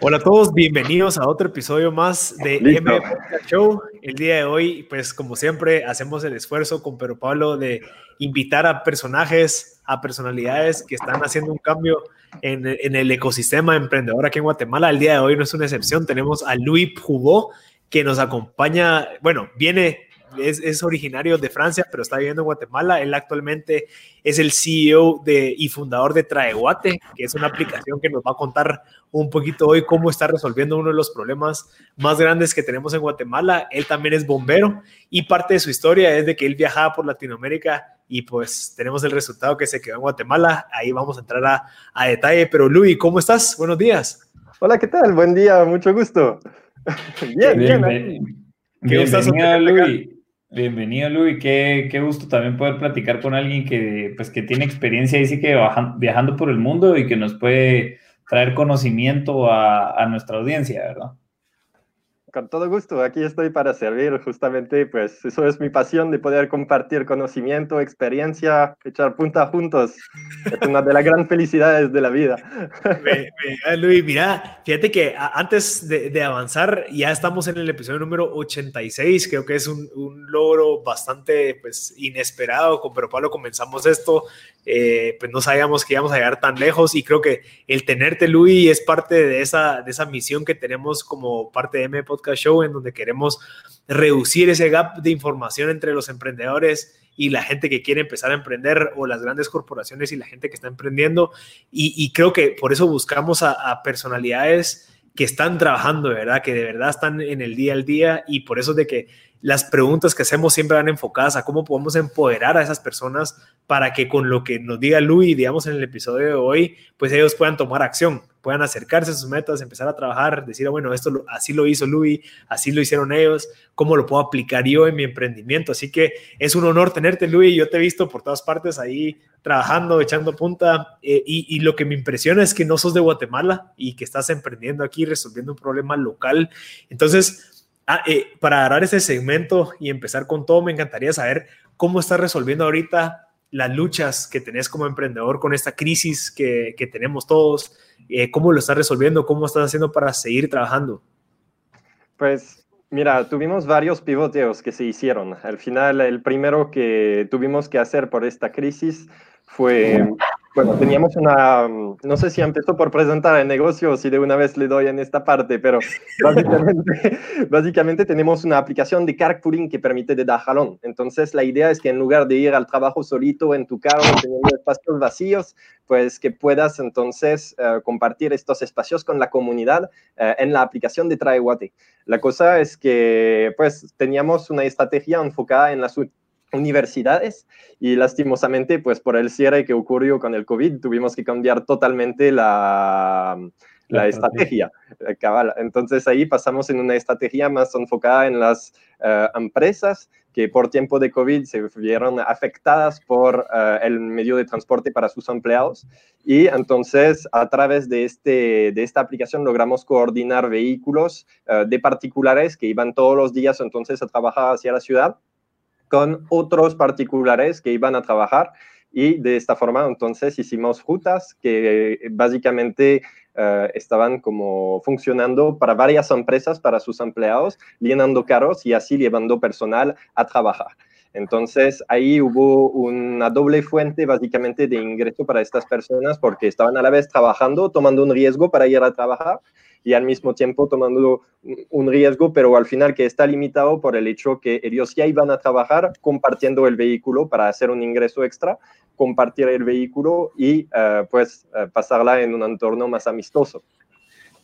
Hola a todos, bienvenidos a otro episodio más de M Show. El día de hoy, pues como siempre, hacemos el esfuerzo con Pedro Pablo de invitar a personajes, a personalidades que están haciendo un cambio en, el ecosistema emprendedor aquí en Guatemala. El día de hoy no es una excepción, tenemos a Luis Jugó que nos acompaña, bueno, viene es, originario de Francia, pero está viviendo en Guatemala. Él actualmente es el CEO de, y fundador de Traeguate, que es una aplicación que nos va a contar un poquito hoy cómo está resolviendo uno de los problemas más grandes que tenemos en Guatemala. Él también es bombero y parte de su historia es de que él viajaba por Latinoamérica y pues tenemos el resultado que se quedó en Guatemala. Ahí vamos a entrar a, a detalle. Pero Luis, ¿cómo estás? Buenos días. Hola, ¿qué tal? Buen día, mucho gusto. bien, bien. bien. Bienvenido, Luis. Bienvenido, Luis. Qué, qué, gusto también poder platicar con alguien que, pues, que tiene experiencia y sí que viajando por el mundo y que nos puede traer conocimiento a, a nuestra audiencia, ¿verdad? Con todo gusto, aquí estoy para servir. Justamente, pues eso es mi pasión de poder compartir conocimiento, experiencia, echar punta juntos. Es una de las grandes felicidades de la vida. Luis, mira, fíjate que antes de, avanzar, ya estamos en el episodio número 86. Creo que es un, un logro bastante pues, inesperado. Con Pero Pablo comenzamos esto eh, pues no sabíamos que íbamos a llegar tan lejos y creo que el tenerte, Luis, es parte de esa, de esa misión que tenemos como parte de M Podcast Show, en donde queremos reducir ese gap de información entre los emprendedores y la gente que quiere empezar a emprender o las grandes corporaciones y la gente que está emprendiendo. Y, creo que por eso buscamos a, personalidades que están trabajando, ¿verdad? Que de verdad están en el día al día y por eso de que las preguntas que hacemos siempre van enfocadas a cómo podemos empoderar a esas personas para que con lo que nos diga Luis, digamos en el episodio de hoy, pues ellos puedan tomar acción, puedan acercarse a sus metas, empezar a trabajar, decir, ah, bueno, esto así lo hizo Luis, así lo hicieron ellos, cómo lo puedo aplicar yo en mi emprendimiento. Así que es un honor tenerte, Luis, yo te he visto por todas partes ahí trabajando, echando punta, eh, y, y lo que me impresiona es que no sos de Guatemala y que estás emprendiendo aquí, resolviendo un problema local. Entonces, Ah, eh, para agarrar ese segmento y empezar con todo, me encantaría saber cómo estás resolviendo ahorita las luchas que tenés como emprendedor con esta crisis que, tenemos todos, eh, cómo lo estás resolviendo, cómo estás haciendo para seguir trabajando. Pues mira, tuvimos varios pivoteos que se hicieron. Al final, el primero que tuvimos que hacer por esta crisis fue bueno, teníamos una, mm, no sé si empezó por presentar el negocio o si de una vez le doy en esta parte, pero básicamente, básicamente tenemos una aplicación de carpooling que permite de dar jalón. Entonces la idea es que en lugar de ir al trabajo solito en tu carro teniendo espacios vacíos, pues que puedas entonces eh, compartir estos espacios con la comunidad eh, en la aplicación de Traeguate. La cosa es que pues teníamos una estrategia enfocada en las universidades y lastimosamente, pues por el cierre que ocurrió con el COVID, tuvimos que cambiar totalmente la, la estrategia. Eh, Entonces ahí pasamos en una estrategia más enfocada en las eh, empresas que por tiempo de COVID se vieron afectadas por eh, el medio de transporte para sus empleados. Y entonces, a través de, este, de esta aplicación, logramos coordinar vehículos de particulares que iban todos los días entonces a trabajar hacia la ciudad con otros particulares que iban a trabajar y de esta forma entonces hicimos rutas que básicamente eh, estaban como funcionando para varias empresas, para sus empleados, llenando carros y así llevando personal a trabajar. Entonces ahí hubo una doble fuente básicamente de ingreso para estas personas porque estaban a la vez trabajando, tomando un riesgo para ir a trabajar y al mismo tiempo tomando un riesgo, pero al final que está limitado por el hecho que ellos ya iban a trabajar compartiendo el vehículo para hacer un ingreso extra, compartir el vehículo y eh, pues eh, pasarla en un entorno más amistoso.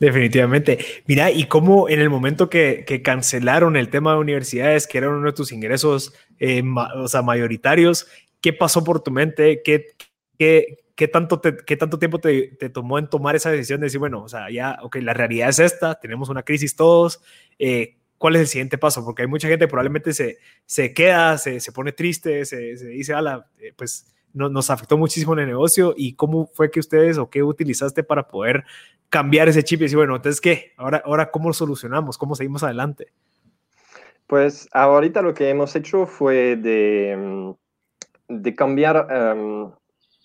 Definitivamente. Mira, y cómo en el momento que, cancelaron el tema de universidades, que era uno de tus ingresos eh, o sea, mayoritarios, ¿qué pasó por tu mente? ¿Qué, qué, ¿qué tanto, qué tanto tiempo te, tomó en tomar esa decisión de decir, bueno, o sea, ya, ok, la realidad es esta, tenemos una crisis todos, eh, ¿cuál es el siguiente paso? Porque hay mucha gente que probablemente se, se queda, se, se pone triste, se, se dice, ala, eh, pues no, nos afectó muchísimo en el negocio y cómo fue que ustedes o qué utilizaste para poder cambiar ese chip y decir, bueno, entonces, ¿qué? Ahora, ahora ¿cómo solucionamos? ¿Cómo seguimos adelante? Pues ahorita lo que hemos hecho fue de, mm, de cambiar... Em,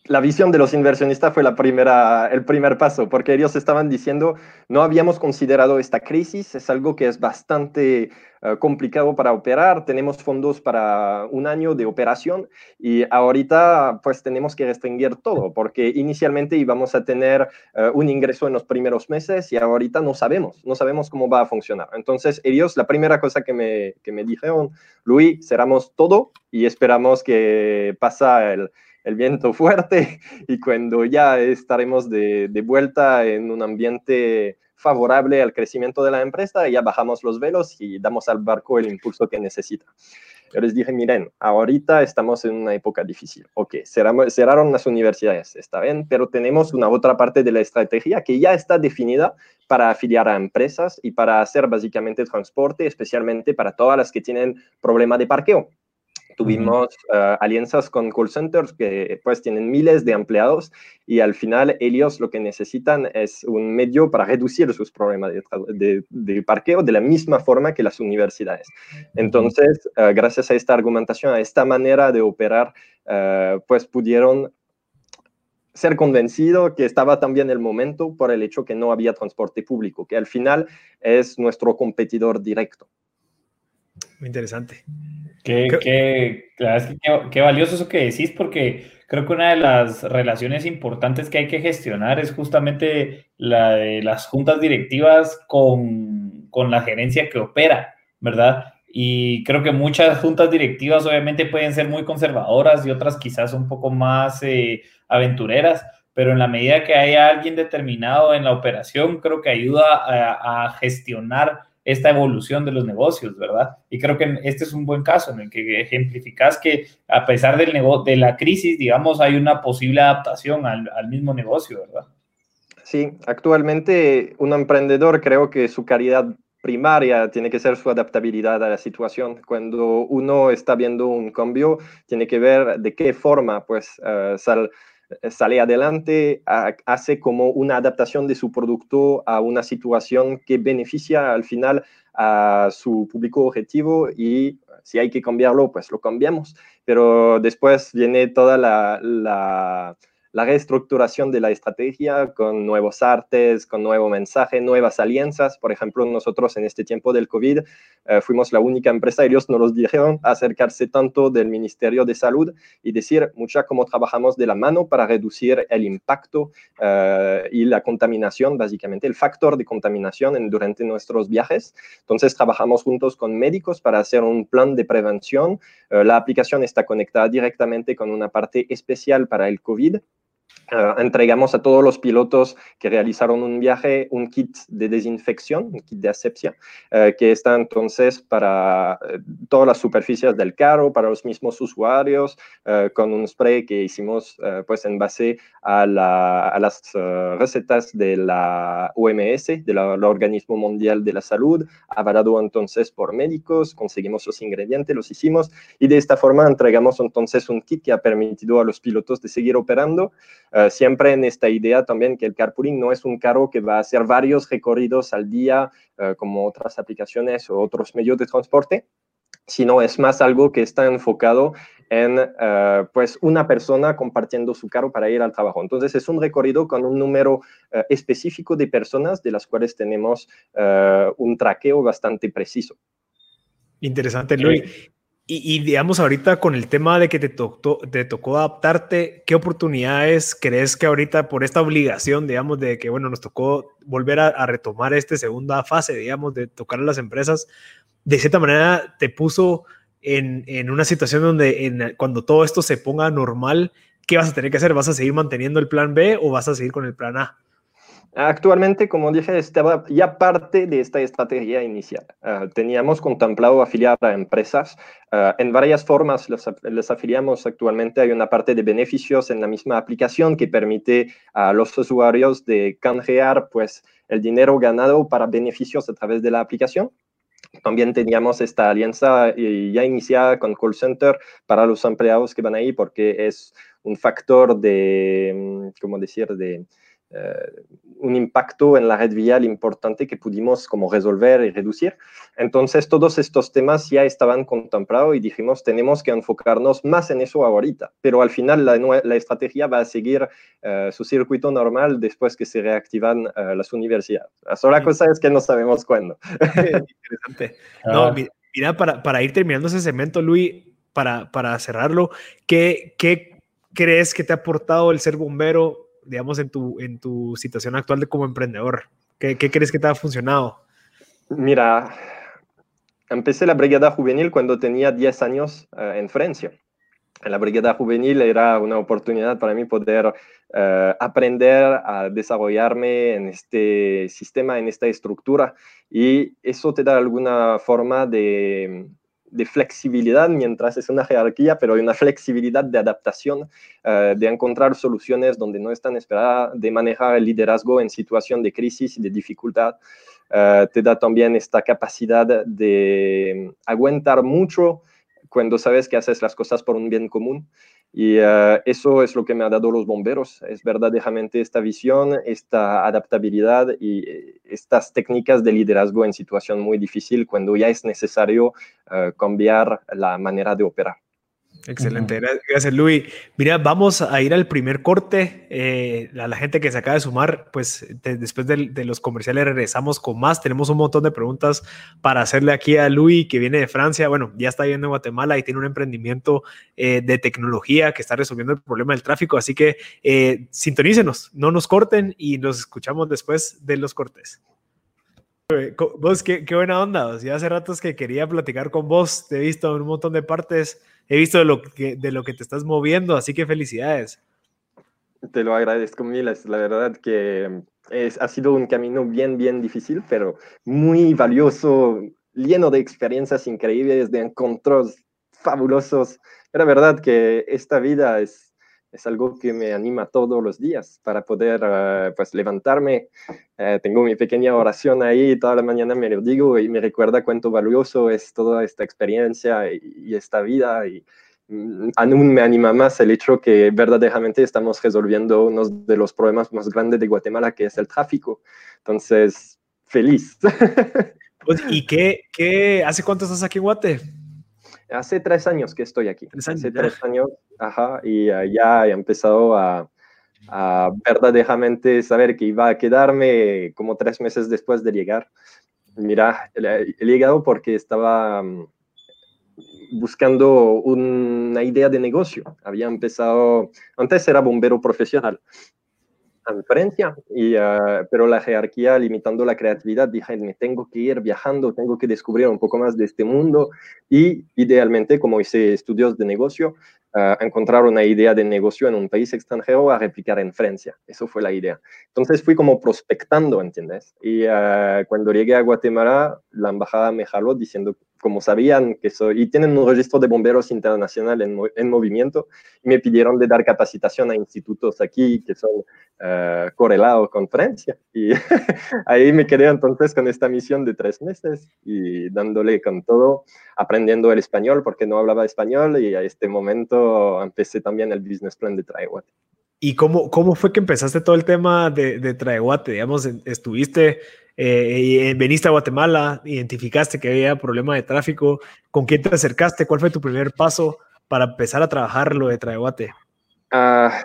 la visión de los inversionistas fue la primera, el primer paso, porque ellos estaban diciendo, no habíamos considerado esta crisis, es algo que es bastante eh, complicado para operar, tenemos fondos para un año de operación y ahorita pues tenemos que restringir todo, porque inicialmente íbamos a tener eh, un ingreso en los primeros meses y ahorita no sabemos, no sabemos cómo va a funcionar. Entonces ellos, la primera cosa que me, que me dijeron, Luis, cerramos todo y esperamos que pasa el el viento fuerte y cuando ya estaremos de, vuelta en un ambiente favorable al crecimiento de la empresa, ya bajamos los velos y damos al barco el impulso que necesita. Yo les dije, miren, ahorita estamos en una época difícil. Ok, cerraron las universidades, está bien, pero tenemos una otra parte de la estrategia que ya está definida para afiliar a empresas y para hacer básicamente transporte, especialmente para todas las que tienen problema de parqueo. Tuvimos eh, alianzas con call centers que pues tienen miles de empleados y al final ellos lo que necesitan es un medio para reducir sus problemas de, parqueo de la misma forma que las universidades. Entonces, eh, gracias a esta argumentación, a esta manera de operar, eh, pues pudieron ser convencido que estaba también el momento por el hecho que no había transporte público, que al final es nuestro competidor directo. Muy interesante. Qué, qué, qué, valioso eso que decís, porque creo que una de las relaciones importantes que hay que gestionar es justamente la de las juntas directivas con, con la gerencia que opera, ¿verdad? Y creo que muchas juntas directivas obviamente pueden ser muy conservadoras y otras quizás un poco más eh, aventureras, pero en la medida que haya alguien determinado en la operación, creo que ayuda a, a gestionar esta evolución de los negocios, ¿verdad? Y creo que este es un buen caso en el que ejemplificas que a pesar del de la crisis, digamos, hay una posible adaptación al, mismo negocio, ¿verdad? Sí, actualmente un emprendedor creo que su calidad primaria tiene que ser su adaptabilidad a la situación. Cuando uno está viendo un cambio, tiene que ver de qué forma pues uh, sale adelante, hace como una adaptación de su producto a una situación que beneficia al final a su público objetivo y si hay que cambiarlo, pues lo cambiamos. Pero después viene toda la, la la reestructuración de la estrategia con nuevos artes, con nuevo mensaje, nuevas alianzas. Por ejemplo, nosotros en este tiempo del COVID eh, fuimos la única empresa, ellos nos los dijeron, acercarse tanto del Ministerio de Salud y decir mucha cómo trabajamos de la mano para reducir el impacto eh, y la contaminación, básicamente el factor de contaminación durante nuestros viajes. Entonces, trabajamos juntos con médicos para hacer un plan de prevención. Eh, la aplicación está conectada directamente con una parte especial para el COVID eh, entregamos a todos los pilotos que realizaron un viaje un kit de desinfección, un kit de asepsia, eh, que está entonces para eh, todas las superficies del carro, para los mismos usuarios, con un spray que hicimos pues en base a, las recetas de la OMS, del Organismo Mundial de la Salud, avalado entonces por médicos, conseguimos los ingredientes, los hicimos y de esta forma entregamos entonces un kit que ha permitido a los pilotos de seguir operando eh, siempre en esta idea también que el carpooling no es un carro que va a hacer varios recorridos al día, eh, como otras aplicaciones o otros medios de transporte, sino es más algo que está enfocado en eh, pues una persona compartiendo su carro para ir al trabajo. Entonces es un recorrido con un número específico de personas de las cuales tenemos un traqueo bastante preciso. Interesante, Luis. Y, digamos, ahorita con el tema de que te tocó, te tocó adaptarte, ¿qué oportunidades crees que ahorita por esta obligación, digamos, de que, bueno, nos tocó volver a, retomar esta segunda fase, digamos, de tocar a las empresas, de cierta manera te puso en, en una situación donde en, cuando todo esto se ponga normal, ¿qué vas a tener que hacer? ¿Vas a seguir manteniendo el plan B o vas a seguir con el plan A? Actualmente, como dije, estaba ya parte de esta estrategia inicial. Ah, teníamos contemplado afiliar a empresas. Ah, en varias formas les, afiliamos actualmente. Hay una parte de beneficios en la misma aplicación que permite a los usuarios de canjear pues, el dinero ganado para beneficios a través de la aplicación. También teníamos esta alianza eh, ya iniciada con call center para los empleados que van ahí porque es un factor de, mm, ¿cómo decir?, de un impacto en la red vial importante que pudimos como resolver y reducir. Entonces, todos estos temas ya estaban contemplados y dijimos, tenemos que enfocarnos más en eso ahorita, pero al final la, la estrategia va a seguir eh, su circuito normal después que se reactivan eh, las universidades. La sola cosa es que no sabemos cuándo. Interesante. No, ah. mira, para, para, ir terminando ese segmento, Luis, para, para cerrarlo, ¿qué, ¿qué crees que te ha aportado el ser bombero digamos, en tu, en tu situación actual de como emprendedor? ¿Qué, qué crees que te ha funcionado? Mira, empecé la brigada juvenil cuando tenía 10 años eh, en Francia. La brigada juvenil era una oportunidad para mí poder eh, aprender a desarrollarme en este sistema, en esta estructura, y eso te da alguna forma de, de flexibilidad mientras es una jerarquía, pero hay una flexibilidad de adaptación, eh, de encontrar soluciones donde no están esperadas, de manejar el liderazgo en situación de crisis y de dificultad. Eh, te da también esta capacidad de aguantar mucho cuando sabes que haces las cosas por un bien común. Y eh, eso es lo que me ha dado los bomberos, es verdaderamente esta visión, esta adaptabilidad y eh, estas técnicas de liderazgo en situación muy difícil cuando ya es necesario eh, cambiar la manera de operar. Excelente, gracias Luis. Mira, vamos a ir al primer corte. Eh, a la gente que se acaba de sumar, pues después de, los comerciales regresamos con más. Tenemos un montón de preguntas para hacerle aquí a Luis, que viene de Francia. Bueno, ya está viviendo en Guatemala y tiene un emprendimiento eh, de tecnología que está resolviendo el problema del tráfico. Así que eh, sintonícenos, no nos corten y nos escuchamos después de los cortes. Vos, qué, qué buena onda. Ya hace ratos que quería platicar con vos. Te he visto en un montón de partes he visto de lo que, de lo que te estás moviendo, así que felicidades. Te lo agradezco mil, la verdad que es, ha sido un camino bien, bien difícil, pero muy valioso, lleno de experiencias increíbles, de encuentros fabulosos. La verdad que esta vida es, es algo que me anima todos los días para poder eh, pues levantarme. Eh, tengo mi pequeña oración ahí, toda la mañana me lo digo y me recuerda cuánto valioso es toda esta experiencia y, esta vida. Y mm, aún me anima más el hecho que verdaderamente estamos resolviendo uno de los problemas más grandes de Guatemala, que es el tráfico. Entonces, feliz. ¿Y qué, qué, hace cuánto estás aquí en Guate? Hace tres años que estoy aquí. hace tres años, ajá, y ya he empezado a, verdaderamente saber que iba a quedarme como tres meses después de llegar. Mira, he llegado porque estaba mm, buscando una idea de negocio. Había empezado, antes era bombero profesional, en Francia, y, ah, pero la jerarquía limitando la creatividad, dije, me tengo que ir viajando, tengo que descubrir un poco más de este mundo y idealmente, como hice estudios de negocio, uh, encontrar una idea de negocio en un país extranjero a replicar en Francia. Eso fue la idea. Entonces fui como prospectando, ¿entiendes? Y ah, cuando llegué a Guatemala, la embajada me jaló diciendo como sabían que soy, y tienen un registro de bomberos internacional en, en movimiento, y me pidieron de dar capacitación a institutos aquí que son uh, correlados con Francia. Y ahí me quedé entonces con esta misión de tres meses y dándole con todo, aprendiendo el español porque no hablaba español y a este momento empecé también el business plan de Traeguate. ¿Y cómo, cómo fue que empezaste todo el tema de, de? Digamos, estuviste eh, eh, veniste a Guatemala, identificaste que había problema de tráfico, ¿con quién te acercaste? ¿Cuál fue tu primer paso para empezar a trabajar lo de Traeguate? Ah,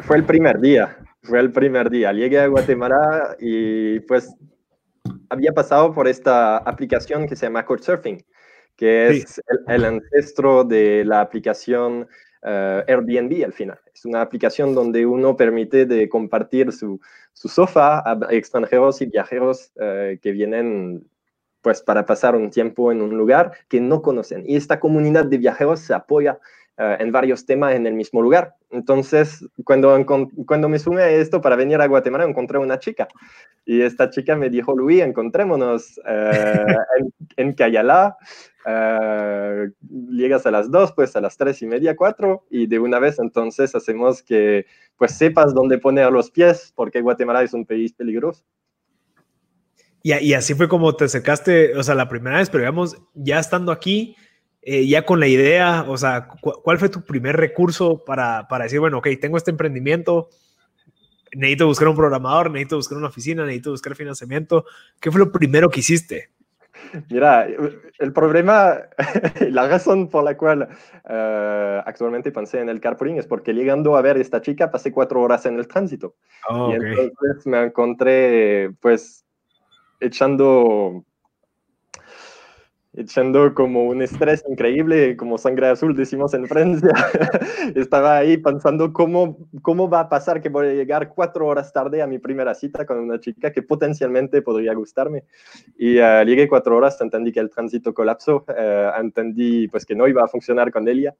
fue el primer día, fue el primer día. Llegué a Guatemala y pues había pasado por esta aplicación que se llama Couchsurfing, que es el, ancestro de la aplicación uh, Airbnb al final. Es una aplicación donde uno permite de compartir su, su sofá a extranjeros y viajeros uh, que vienen pues para pasar un tiempo en un lugar que no conocen. Y esta comunidad de viajeros se apoya uh, en varios temas en el mismo lugar. Entonces, cuando, cuando me sumé a esto para venir a Guatemala, encontré una chica. Y esta chica me dijo, Luis, encontrémonos en, en. Uh, llegas a las 2, pues a las 3 y media, 4, y de una vez entonces hacemos que pues sepas dónde poner los pies, porque Guatemala es un país peligroso. Y, y así fue como te acercaste, o sea, la primera vez, pero digamos, ya estando aquí, eh, ya con la idea, o sea, ¿cuál fue tu primer recurso para, para decir, bueno, ok, tengo este emprendimiento, necesito buscar un programador, necesito buscar una oficina, necesito buscar financiamiento. ¿Qué fue lo primero que hiciste? Mira, el problema, la razón por la cual uh, actualmente pensé en el carpooling es porque llegando a ver a esta chica pasé cuatro horas en el tránsito. Oh, y entonces me encontré pues echando echando como un estrés increíble, como sangre azul, decimos en Francia. Estaba ahí pensando cómo, cómo va a pasar que voy a llegar cuatro horas tarde a mi primera cita con una chica que potencialmente podría gustarme. Y uh, llegué cuatro horas, entendí que el tránsito colapsó, uh, entendí pues que no iba a funcionar con ella.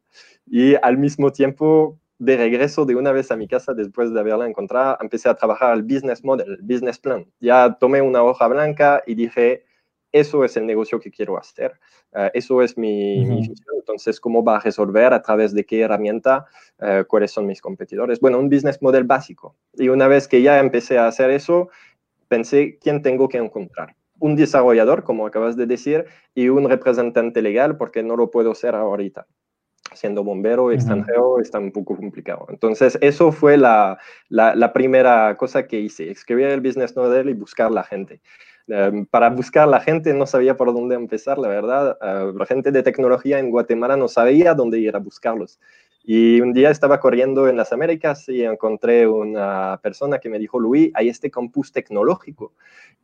Y al mismo tiempo, de regreso de una vez a mi casa después de haberla encontrado, empecé a trabajar el business model, el business plan. Ya tomé una hoja blanca y dije, eso es el negocio que quiero hacer, uh, eso es mi, uh -huh. Entonces, ¿cómo va a resolver? ¿A través de qué herramienta? Uh, ¿Cuáles son mis competidores? Bueno, un business model básico. Y una vez que ya empecé a hacer eso, pensé, ¿quién tengo que encontrar? Un desarrollador, como acabas de decir, y un representante legal, porque no lo puedo hacer ahorita siendo bombero extranjero está un poco complicado. Entonces, eso fue la, la, la, primera cosa que hice, escribir el business model y buscar la gente. Um, para buscar la gente no sabía por dónde empezar, la verdad. Uh, la gente de tecnología en Guatemala no sabía dónde ir a buscarlos. Y un día estaba corriendo en las Américas y encontré una persona que me dijo, Luis, hay este campus tecnológico.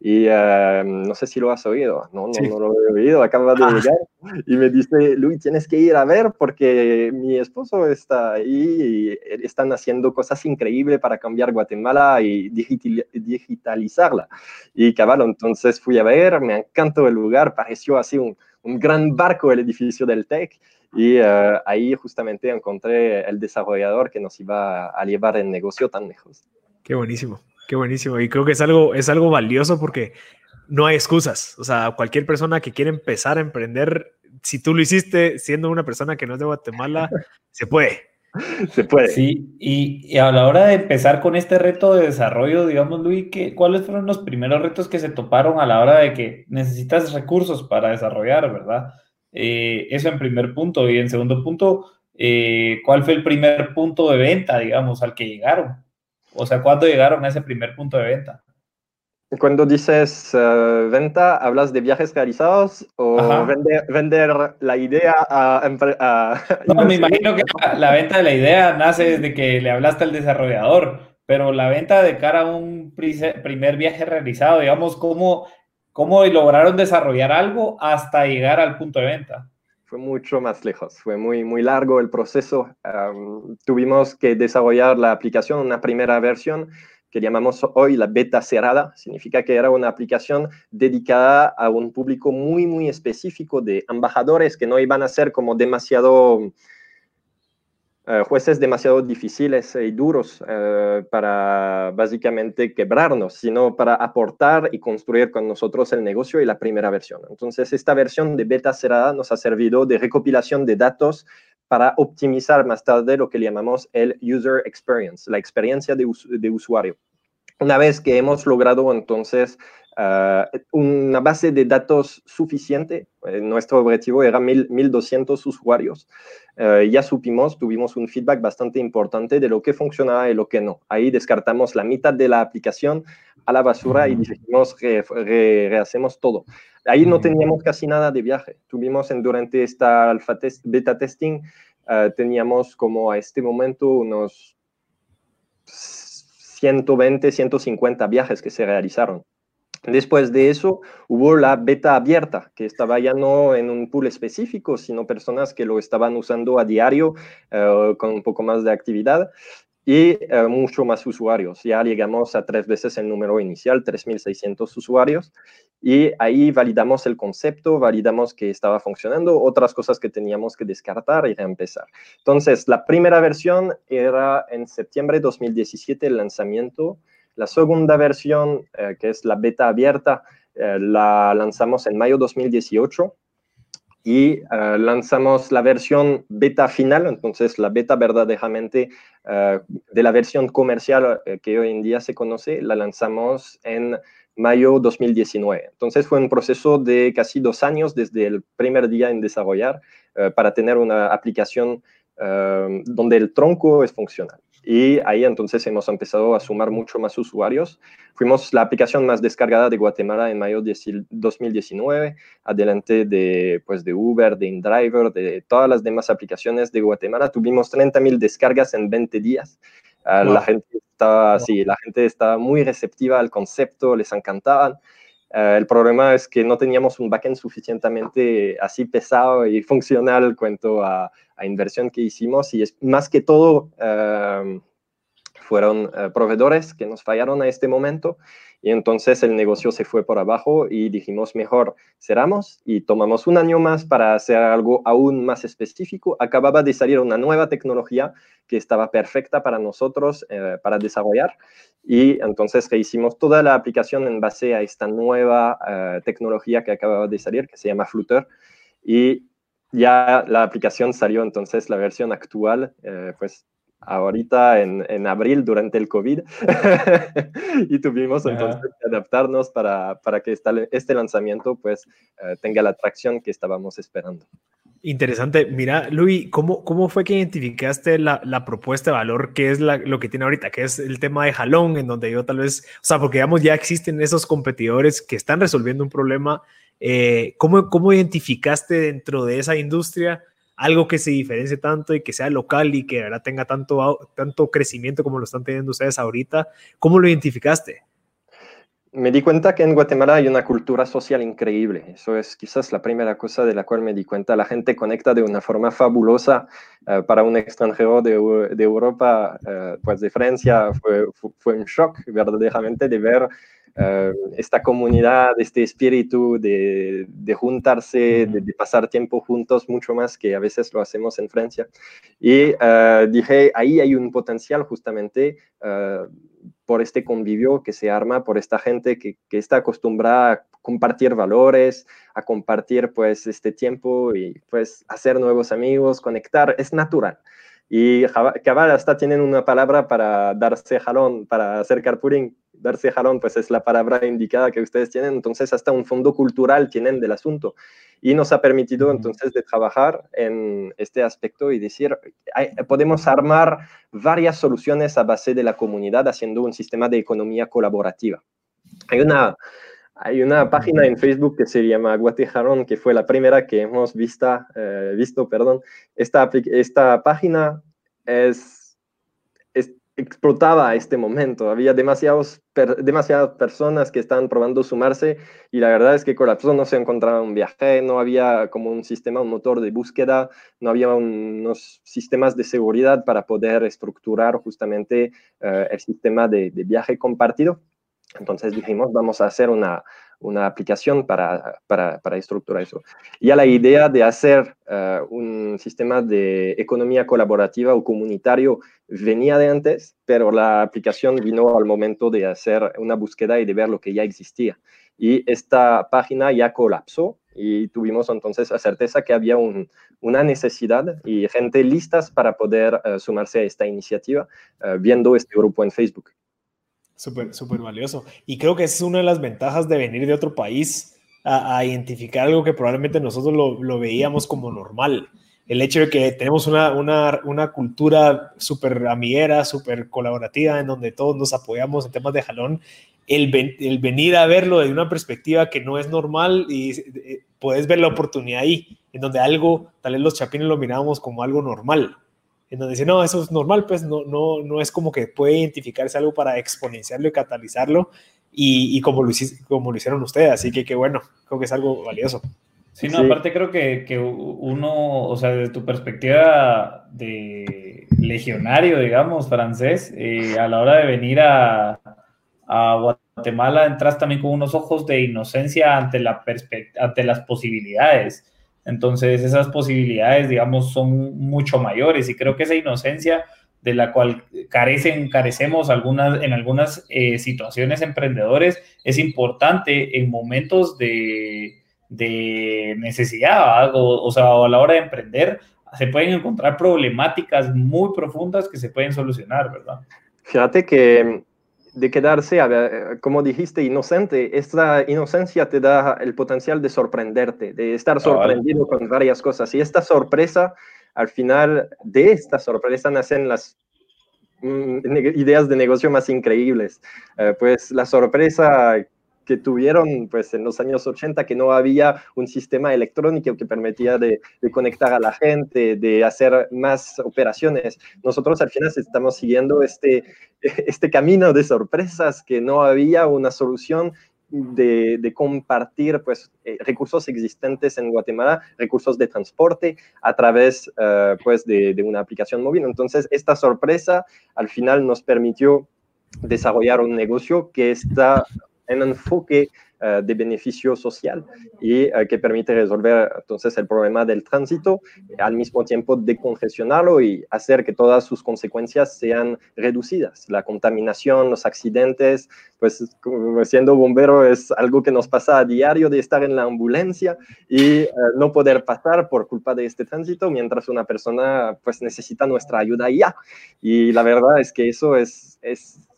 Y uh, no sé si lo has oído. No, no, sí. no lo he oído, acaba de llegar. Y me dice, Luis, tienes que ir a ver porque mi esposo está ahí y están haciendo cosas increíbles para cambiar Guatemala y digital, digitalizarla. Y caballo, entonces fui a ver, me encantó el lugar, pareció así un, un gran barco el edificio del TEC. Y uh, ahí justamente encontré el desarrollador que nos iba a llevar el negocio tan lejos. Qué buenísimo, qué buenísimo. Y creo que es algo, es algo valioso porque no hay excusas. O sea, cualquier persona que quiere empezar a emprender, si tú lo hiciste siendo una persona que no es de Guatemala, se puede. Se puede. Sí, y, y, a la hora de empezar con este reto de desarrollo, digamos, Luis, ¿qué, ¿cuáles fueron los primeros retos que se toparon a la hora de que necesitas recursos para desarrollar, verdad? Eh, eso en primer punto. Y en segundo punto, eh, ¿cuál fue el primer punto de venta, digamos, al que llegaron? O sea, ¿cuándo llegaron a ese primer punto de venta? Cuando dices uh, venta, ¿hablas de viajes realizados o vender, vender, la idea a... a no, me imagino que la, la, venta de la idea nace desde que le hablaste al desarrollador, pero la venta de cara a un primer viaje realizado, digamos, ¿cómo, cómo lograron desarrollar algo hasta llegar al punto de venta? Fue mucho más lejos, fue muy, muy largo el proceso. Um, tuvimos que desarrollar la aplicación, una primera versión que llamamos hoy la beta cerrada. Significa que era una aplicación dedicada a un público muy, muy específico de embajadores que no iban a ser como demasiado Uh, jueces demasiado difíciles y duros uh, para básicamente quebrarnos, sino para aportar y construir con nosotros el negocio y la primera versión. Entonces, esta versión de beta cerrada nos ha servido de recopilación de datos para optimizar más tarde lo que llamamos el user experience, la experiencia de, us de usuario. Una vez que hemos logrado entonces Uh, una base de datos suficiente. Eh, nuestro objetivo era mil, 1200 usuarios. Uh, ya supimos, tuvimos un feedback bastante importante de lo que funcionaba y lo que no. Ahí descartamos la mitad de la aplicación a la basura y dijimos, re, re, rehacemos todo. Ahí no teníamos casi nada de viaje. Tuvimos en, durante esta alfa test, beta testing, uh, teníamos como a este momento unos 120, 150 viajes que se realizaron. Después de eso hubo la beta abierta, que estaba ya no en un pool específico, sino personas que lo estaban usando a diario uh, con un poco más de actividad y uh, mucho más usuarios. Ya llegamos a tres veces el número inicial, 3.600 usuarios, y ahí validamos el concepto, validamos que estaba funcionando, otras cosas que teníamos que descartar y reempezar. Entonces, la primera versión era en septiembre de 2017 el lanzamiento la segunda versión, eh, que es la beta abierta, eh, la lanzamos en mayo 2018 y uh, lanzamos la versión beta final, entonces la beta verdaderamente uh, de la versión comercial uh, que hoy en día se conoce, la lanzamos en mayo 2019. Entonces fue un proceso de casi dos años desde el primer día en desarrollar para tener una aplicación donde el tronco es funcional. Y ahí entonces hemos empezado a sumar mucho más usuarios. Fuimos la aplicación más descargada de Guatemala en mayo de 2019, adelante de, pues, de Uber, de InDriver, de todas las demás aplicaciones de Guatemala. Tuvimos 30.000 descargas en 20 días. Ah, la, gente estaba, sí, la gente estaba muy receptiva al concepto, les encantaban. Ah, el problema es que no teníamos un backend suficientemente así pesado y funcional cuanto a, a inversión que hicimos. Y es más que todo em, fueron eh, proveedores que nos fallaron a este momento y entonces el negocio se fue por abajo y dijimos mejor cerramos y tomamos un año más para hacer algo aún más específico. Acababa de salir una nueva tecnología que estaba perfecta para nosotros eh, para desarrollar y entonces hicimos toda la aplicación en base a esta nueva eh, tecnología que acababa de salir que se llama Flutter y ya la aplicación salió entonces la versión actual, eh, pues ahorita en, en, abril durante el COVID y tuvimos entonces que adaptarnos para, para que este lanzamiento pues eh, tenga la atracción que estábamos esperando. Interesante. Mira, Luis, ¿cómo, ¿cómo fue que identificaste la, la propuesta de valor que es la, lo que tiene ahorita, que es el tema de jalón, en donde yo tal vez, o sea, porque digamos ya existen esos competidores que están resolviendo un problema eh, ¿cómo, ¿Cómo identificaste dentro de esa industria algo que se diferencie tanto y que sea local y que ahora tenga tanto, tanto crecimiento como lo están teniendo ustedes ahorita? ¿Cómo lo identificaste? Me di cuenta que en Guatemala hay una cultura social increíble. Eso es quizás la primera cosa de la cual me di cuenta. La gente conecta de una forma fabulosa. Eh, para un extranjero de, de Europa, eh, pues de Francia, fue, fue, un shock verdaderamente de ver eh, esta comunidad, este espíritu de, de juntarse, de, pasar tiempo juntos, mucho más que a veces lo hacemos en Francia. Y uh, dije, ahí hay un potencial justamente uh, por este convivio que se arma, por esta gente que, que, está acostumbrada a compartir valores, a compartir pues este tiempo y pues hacer nuevos amigos, conectar, es natural. Y cabal hasta tienen una palabra para darse jalón, para hacer carpooling. Darse jalón, pues es la palabra indicada que ustedes tienen. Entonces, hasta un fondo cultural tienen del asunto. Y nos ha permitido entonces de trabajar en este aspecto y decir, podemos armar varias soluciones a base de la comunidad haciendo un sistema de economía colaborativa. Hay una, hay una página en Facebook que se llama Guatejarón, que fue la primera que hemos vista, eh, visto. Perdón. Esta, esta página es, explotaba este momento. Había demasiados, demasiadas personas que estaban probando sumarse y la verdad es que colapsó. No se encontraba un viaje, no había como un sistema, un motor de búsqueda, no había unos sistemas de seguridad para poder estructurar justamente eh, el sistema de, de viaje compartido. Entonces dijimos, vamos a hacer una, una aplicación para, para, para, estructurar eso. Ya la idea de hacer eh, un sistema de economía colaborativa o comunitario venía de antes, pero la aplicación vino al momento de hacer una búsqueda y de ver lo que ya existía. Y esta página ya colapsó y tuvimos entonces la certeza que había un, una necesidad y gente listas para poder uh, sumarse a esta iniciativa uh, viendo este grupo en Facebook. Súper, súper valioso. Y creo que es una de las ventajas de venir de otro país a, identificar algo que probablemente nosotros lo, lo, veíamos como normal. El hecho de que tenemos una, una, una cultura súper amiguera, súper colaborativa, en donde todos nos apoyamos en temas de jalón, el, el, venir a verlo desde una perspectiva que no es normal y eh, puedes ver la oportunidad ahí, en donde algo, tal vez los chapines lo mirábamos como algo normal en donde dice, no, eso es normal, pues no, no, no es como que puede identificarse algo para exponenciarlo y catalizarlo, y, y como, lo como lo hicieron ustedes, así que qué bueno, creo que es algo valioso. Sí, no, aparte creo que, que, uno, o sea, desde tu perspectiva de legionario, digamos, francés, eh, a la hora de venir a, a, Guatemala entras también con unos ojos de inocencia ante, la ante las posibilidades. Entonces esas posibilidades, digamos, son mucho mayores y creo que esa inocencia de la cual carecen, carecemos algunas, en algunas eh, situaciones emprendedores es importante en momentos de, de necesidad, o, o, sea, a la hora de emprender se pueden encontrar problemáticas muy profundas que se pueden solucionar, ¿verdad? Fíjate que de quedarse, como dijiste, inocente, esta inocencia te da el potencial de sorprenderte, de estar sorprendido con varias cosas. Y esta sorpresa al final de esta sorpresa nacen las mm, ideas de negocio más increíbles. Eh, pues la sorpresa que tuvieron pues, en los años 80, que no había un sistema electrónico que permitía de, conectar a la gente, de hacer más operaciones. Nosotros al final estamos siguiendo este, este camino de sorpresas, que no había una solución de, compartir pues, eh, recursos existentes en Guatemala, recursos de transporte a través eh, pues, de, de, una aplicación móvil. Entonces, esta sorpresa al final nos permitió desarrollar un negocio que está en enfoque eh, de beneficio social y eh, que permite resolver entonces el problema del tránsito, al mismo tiempo decongestionarlo y hacer que todas sus consecuencias sean reducidas. La contaminación, los accidentes, pues siendo bombero es algo que nos pasa a diario de estar en la ambulancia y eh, no poder pasar por culpa de este tránsito mientras una persona pues necesita nuestra ayuda ya. Y la verdad es que eso es, es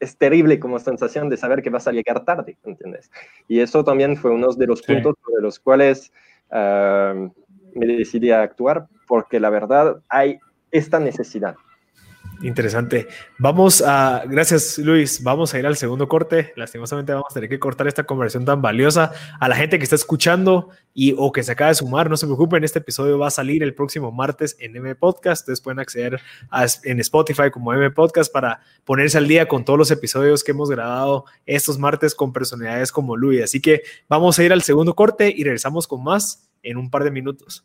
es terrible como sensación de saber que vas a llegar tarde, ¿entiendes? Y eso también fue uno de los puntos de los cuales ah, me decidí a actuar, porque la verdad hay esta necesidad. Interesante. Vamos a, gracias Luis, vamos a ir al segundo corte. Lastimosamente vamos a tener que cortar esta conversación tan valiosa. A la gente que está escuchando y o que se acaba de sumar, no se preocupen, este episodio va a salir el próximo martes en M Podcast. Ustedes pueden acceder en Spotify como M Podcast para ponerse al día con todos los episodios que hemos grabado estos martes con personalidades como Luis. Así que vamos a ir al segundo corte y regresamos con más en un par de minutos.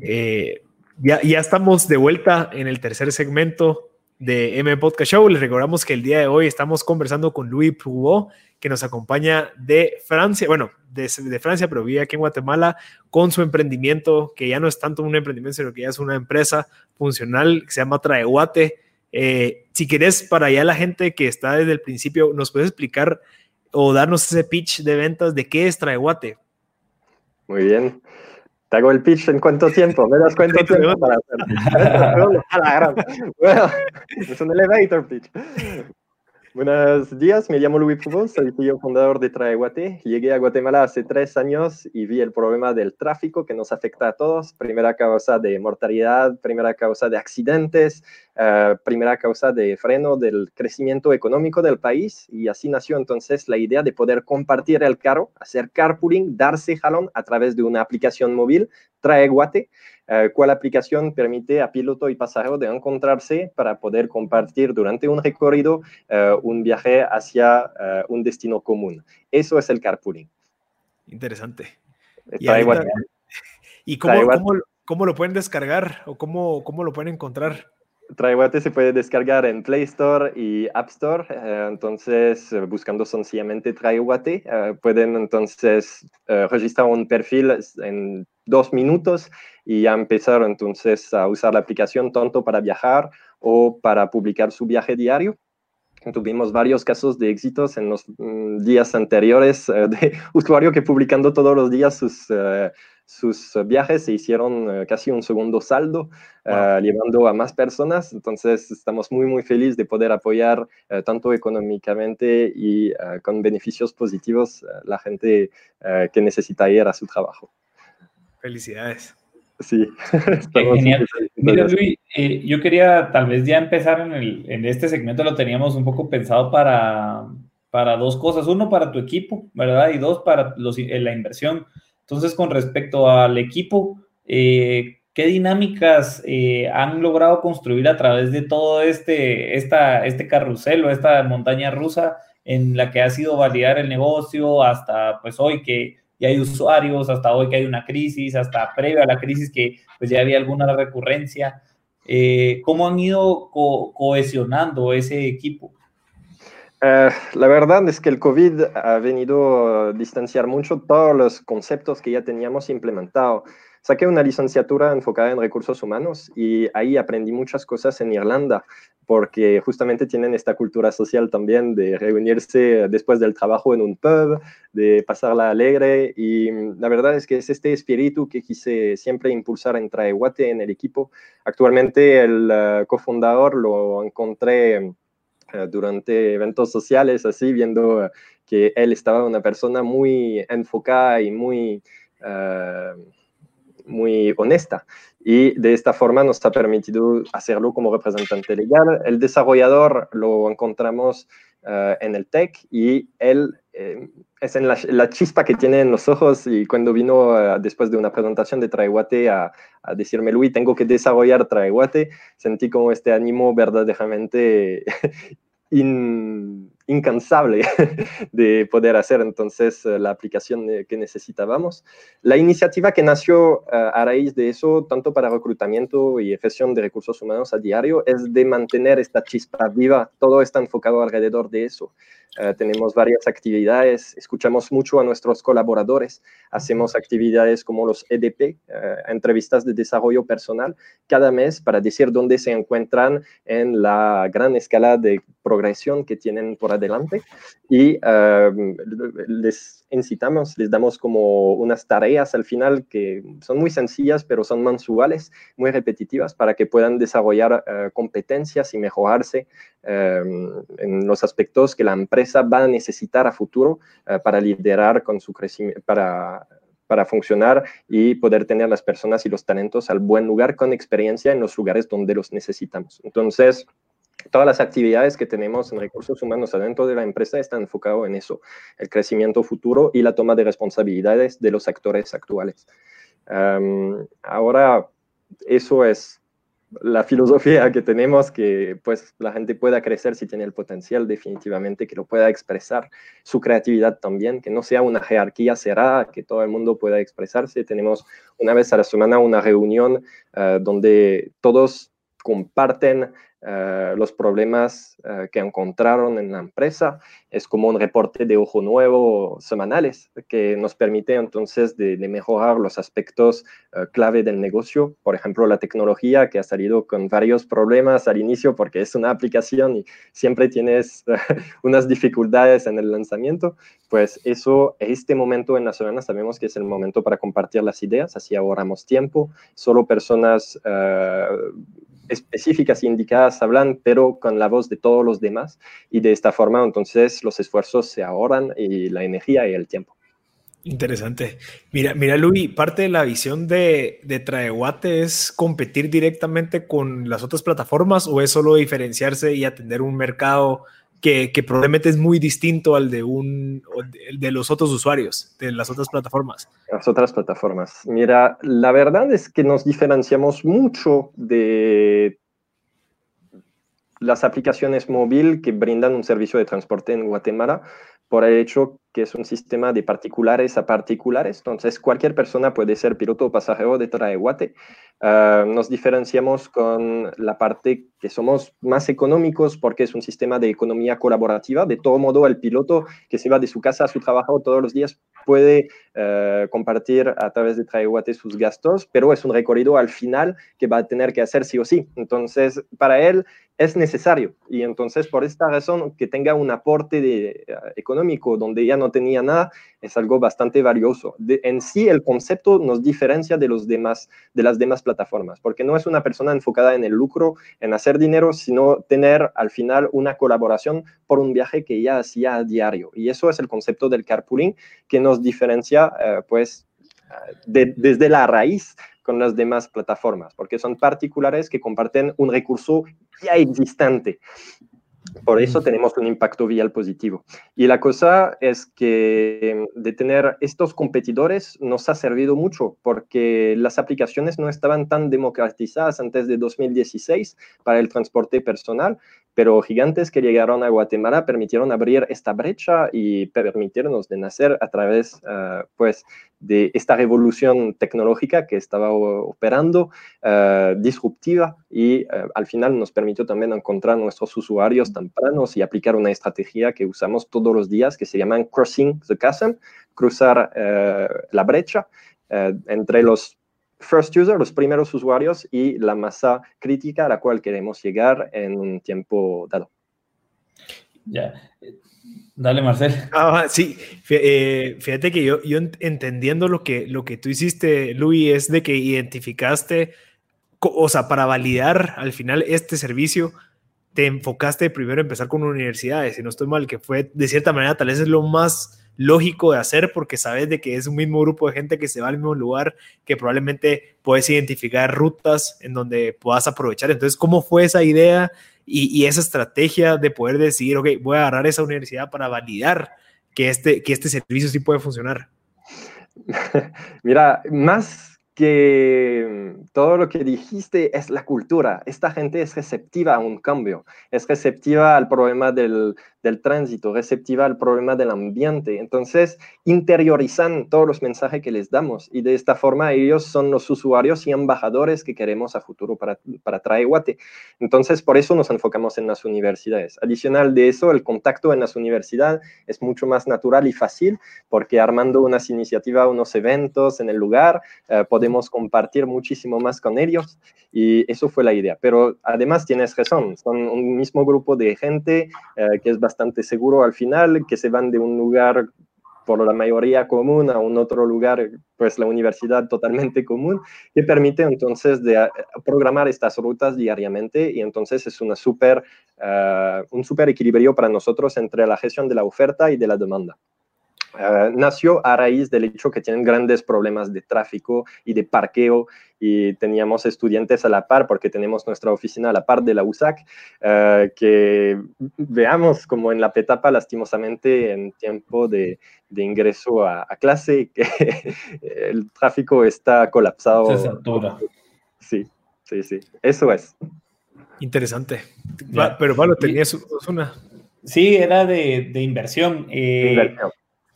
Eh, ya, ya estamos de vuelta en el tercer segmento de M Podcast Show. Les recordamos que el día de hoy estamos conversando con Louis Prouveau, que nos acompaña de Francia, bueno, de, de, Francia, pero vive aquí en Guatemala, con su emprendimiento, que ya no es tanto un emprendimiento, sino que ya es una empresa funcional que se llama Traeguate. Eh, si quieres, para allá la gente que está desde el principio, ¿nos puedes explicar o darnos ese pitch de ventas de qué es Traeguate? Muy bien hago el pitch en cuánto tiempo, me das cuánto tiempo para hacer. bueno, es un elevator pitch. Buenos días, me llamo Luis Pubos, soy CEO fundador de Traeguate. Llegué a Guatemala hace tres años y vi el problema del tráfico que nos afecta a todos. Primera causa de mortalidad, primera causa de accidentes, eh, primera causa de freno del crecimiento económico del país. Y así nació entonces la idea de poder compartir el carro, hacer carpooling, darse jalón a través de una aplicación móvil, Traeguate eh, cual aplicación permite a piloto y pasajero de encontrarse para poder compartir durante un recorrido eh, un viaje hacia eh, un destino común. Eso es el carpooling. Interesante. ¿Y, cómo, cómo, lo pueden descargar o cómo, cómo lo pueden encontrar? Traiguate se puede descargar en Play Store y App Store, entonces buscando sencillamente Traiguate, pueden entonces registrar un perfil en dos minutos y ya empezaron entonces a usar la aplicación tanto para viajar o para publicar su viaje diario. Tuvimos varios casos de éxitos en los mm, días anteriores eh, de usuario que publicando todos los días sus, eh, sus viajes se hicieron eh, casi un segundo saldo, llevando a más personas. Entonces estamos muy, muy felices de poder apoyar tanto económicamente y con beneficios positivos la gente que necesita ir a su trabajo. Felicidades. Sí, genial. Mira, Luis, eh, yo quería tal vez ya empezar en, el, en este segmento, lo teníamos un poco pensado para, para dos cosas. Uno, para tu equipo, ¿verdad? Y dos, para los, eh, la inversión. Entonces, con respecto al equipo, eh, ¿qué dinámicas han logrado construir a través de todo este, esta, este carrusel o esta montaña rusa en la que ha sido validar el negocio hasta pues hoy que y hay usuarios, hasta hoy que hay una crisis, hasta previo a la crisis que pues ya había alguna recurrencia. Eh, ¿Cómo han ido cohesionando ese equipo? Eh, la verdad es que el COVID ha venido a distanciar mucho todos los conceptos que ya teníamos implementados. Saqué una licenciatura enfocada en recursos humanos y ahí aprendí muchas cosas en Irlanda porque justamente tienen esta cultura social también de reunirse después del trabajo en un pub, de pasarla alegre y mm, la verdad es que es este espíritu que quise siempre impulsar en Traeguate en el equipo. Actualmente el uh, cofundador lo encontré eh, durante eventos sociales, así viendo que él estaba una persona muy enfocada y muy... Uh, muy honesta. Y de esta forma nos ha permitido hacerlo como representante legal. El desarrollador lo encontramos eh, en el tech y él eh, es en la, chispa que tiene en los ojos y cuando vino eh, después de una presentación de Traiguate a, a, decirme, Luis, tengo que desarrollar Traiguate, sentí como este ánimo verdaderamente incansable de poder hacer entonces eh, la aplicación que necesitábamos. La iniciativa que nació eh, a raíz de eso, tanto para reclutamiento y gestión de recursos humanos a diario, es de mantener esta chispa viva. Todo está enfocado alrededor de eso. Eh, tenemos varias actividades, escuchamos mucho a nuestros colaboradores, hacemos actividades como los EDP, eh, entrevistas de desarrollo personal, cada mes para decir dónde se encuentran en la gran escala de progresión que tienen por adelante. Y eh, les incitamos, les damos como unas tareas al final que son muy sencillas, pero son mensuales, muy repetitivas para que puedan desarrollar competencias y mejorarse en los aspectos que la empresa va a necesitar a futuro eh, para liderar con su crecimiento, para, para funcionar y poder tener las personas y los talentos al buen lugar con experiencia en los lugares donde los necesitamos. Entonces, todas las actividades que tenemos en recursos humanos adentro de la empresa están enfocadas en eso, el crecimiento futuro y la toma de responsabilidades de los actores actuales. ahora, eso es la filosofía que tenemos, que pues la gente pueda crecer si tiene el potencial definitivamente, que lo pueda expresar, su creatividad también, que no sea una jerarquía cerrada, que todo el mundo pueda expresarse. Tenemos una vez a la semana una reunión eh, donde todos comparten eh, los problemas eh, que encontraron en la empresa. Es como un reporte de ojo nuevo semanales que nos permite entonces de, mejorar los aspectos eh, clave del negocio. Por ejemplo, la tecnología que ha salido con varios problemas al inicio porque es una aplicación y siempre tienes unas dificultades en el lanzamiento. Pues eso, este momento en la semana sabemos que es el momento para compartir las ideas, así ahorramos tiempo. Solo personas específicas indicadas hablan, pero con la voz de todos los demás. Y de esta forma, entonces, los esfuerzos se ahorran y la energía y el tiempo. Interesante. Mira, mira, Luis, parte de la visión de, de Traeguate es competir directamente con las otras plataformas o es solo diferenciarse y atender un mercado que, probablemente es muy distinto al de, un, de los otros usuarios, de las otras plataformas. Las otras plataformas. Mira, la verdad es que nos diferenciamos mucho de las aplicaciones móvil que brindan un servicio de transporte en Guatemala por el hecho que es un sistema de particulares a particulares. Entonces, cualquier persona puede ser piloto o pasajero de Traeguate. Uh, nos diferenciamos con la parte que somos más económicos porque es un sistema de economía colaborativa. De todo modo, el piloto que se va de su casa a su trabajo todos los días puede uh, compartir a través de Traeguate sus gastos, pero es un recorrido al final que va a tener que hacer sí o sí. Entonces, para él es necesario. Y entonces, por esta razón, que tenga un aporte de, uh, económico donde ya no tenía nada, es algo bastante valioso. en sí, el concepto nos diferencia de, los demás, de las demás plataformas, porque no es una persona enfocada en el lucro, en hacer dinero, sino tener al final una colaboración por un viaje que ya hacía a diario. Y eso es el concepto del carpooling que nos diferencia, eh, pues, desde la raíz con las demás plataformas, porque son particulares que comparten un recurso ya existente. Por eso tenemos un impacto vial positivo. Y la cosa es que de tener estos competidores nos ha servido mucho porque las aplicaciones no estaban tan democratizadas antes de 2016 para el transporte personal, pero gigantes que llegaron a Guatemala permitieron abrir esta brecha y permitirnos de nacer a través uh, pues, de esta revolución tecnológica que estaba operando, uh, disruptiva, y uh, al final nos permitió también encontrar nuestros usuarios tempranos y aplicar una estrategia que usamos todos los días que se llama Crossing the Chasm, cruzar la brecha entre los first user, los primeros usuarios y la masa crítica a la cual queremos llegar en un tiempo dado. Ya. Dale, Marcel. Ah, sí, eh, fíjate que yo, yo entendiendo lo que, lo que tú hiciste, Luis, es de que identificaste, o sea, para validar al final este servicio, te enfocaste primero en empezar con universidades, si no estoy mal, que fue de cierta manera tal vez es lo más lógico de hacer porque sabes de que es un mismo grupo de gente que se va al mismo lugar, que probablemente puedes identificar rutas en donde puedas aprovechar. Entonces, ¿cómo fue esa idea y, esa estrategia de poder decir, ok, voy a agarrar esa universidad para validar que este, que este servicio sí puede funcionar? Mira, más que todo lo que dijiste es la cultura. Esta gente es receptiva a un cambio, es receptiva al problema del, del tránsito, receptiva al problema del ambiente. Entonces, interiorizan todos los mensajes que les damos y de esta forma ellos son los usuarios y embajadores que queremos a futuro para, para Traeguate. Entonces, por eso nos enfocamos en las universidades. Adicional de eso, el contacto en las universidades es mucho más natural y fácil porque armando unas iniciativas, unos eventos en el lugar, eh, podemos compartir muchísimo más con ellos y eso fue la idea. Pero además tienes razón, son un mismo grupo de gente eh, que es bastante seguro al final, que se van de un lugar por la mayoría común a un otro lugar, pues la universidad totalmente común, que permite entonces de, eh, programar estas rutas diariamente y entonces es una super, eh, un super equilibrio para nosotros entre la gestión de la oferta y de la demanda. Eh, nació a raíz del hecho que tienen grandes problemas de tráfico y de parqueo y teníamos estudiantes a la par porque tenemos nuestra oficina a la par de la USAC eh, que veamos como en la petapa lastimosamente en tiempo de, de ingreso a, clase que el tráfico está colapsado. Se satura. Sí, sí, sí, eso es. Interesante. Pero Pablo, tenías una. Sí, era de, de inversión. Eh, inversión.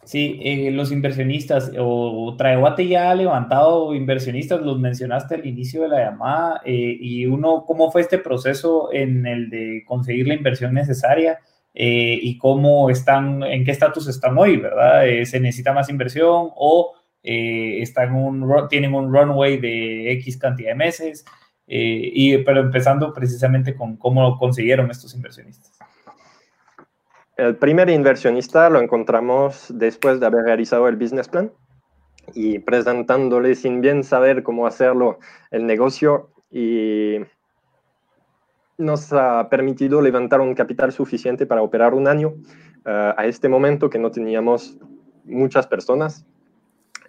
Sí, eh, los inversionistas, o Traeguate ya ha levantado inversionistas, los mencionaste al inicio de la llamada, eh, y uno, ¿cómo fue este proceso en el de conseguir la inversión necesaria eh, y cómo están, en qué estatus están hoy, verdad? ¿Se necesita más inversión o están un, tienen un runway de X cantidad de meses? y, pero empezando precisamente con cómo consiguieron estos inversionistas. El primer inversionista lo encontramos después de haber realizado el business plan y presentándole sin bien saber cómo hacerlo el negocio y nos ha permitido levantar un capital suficiente para operar un año. Eh, a este momento que no teníamos muchas personas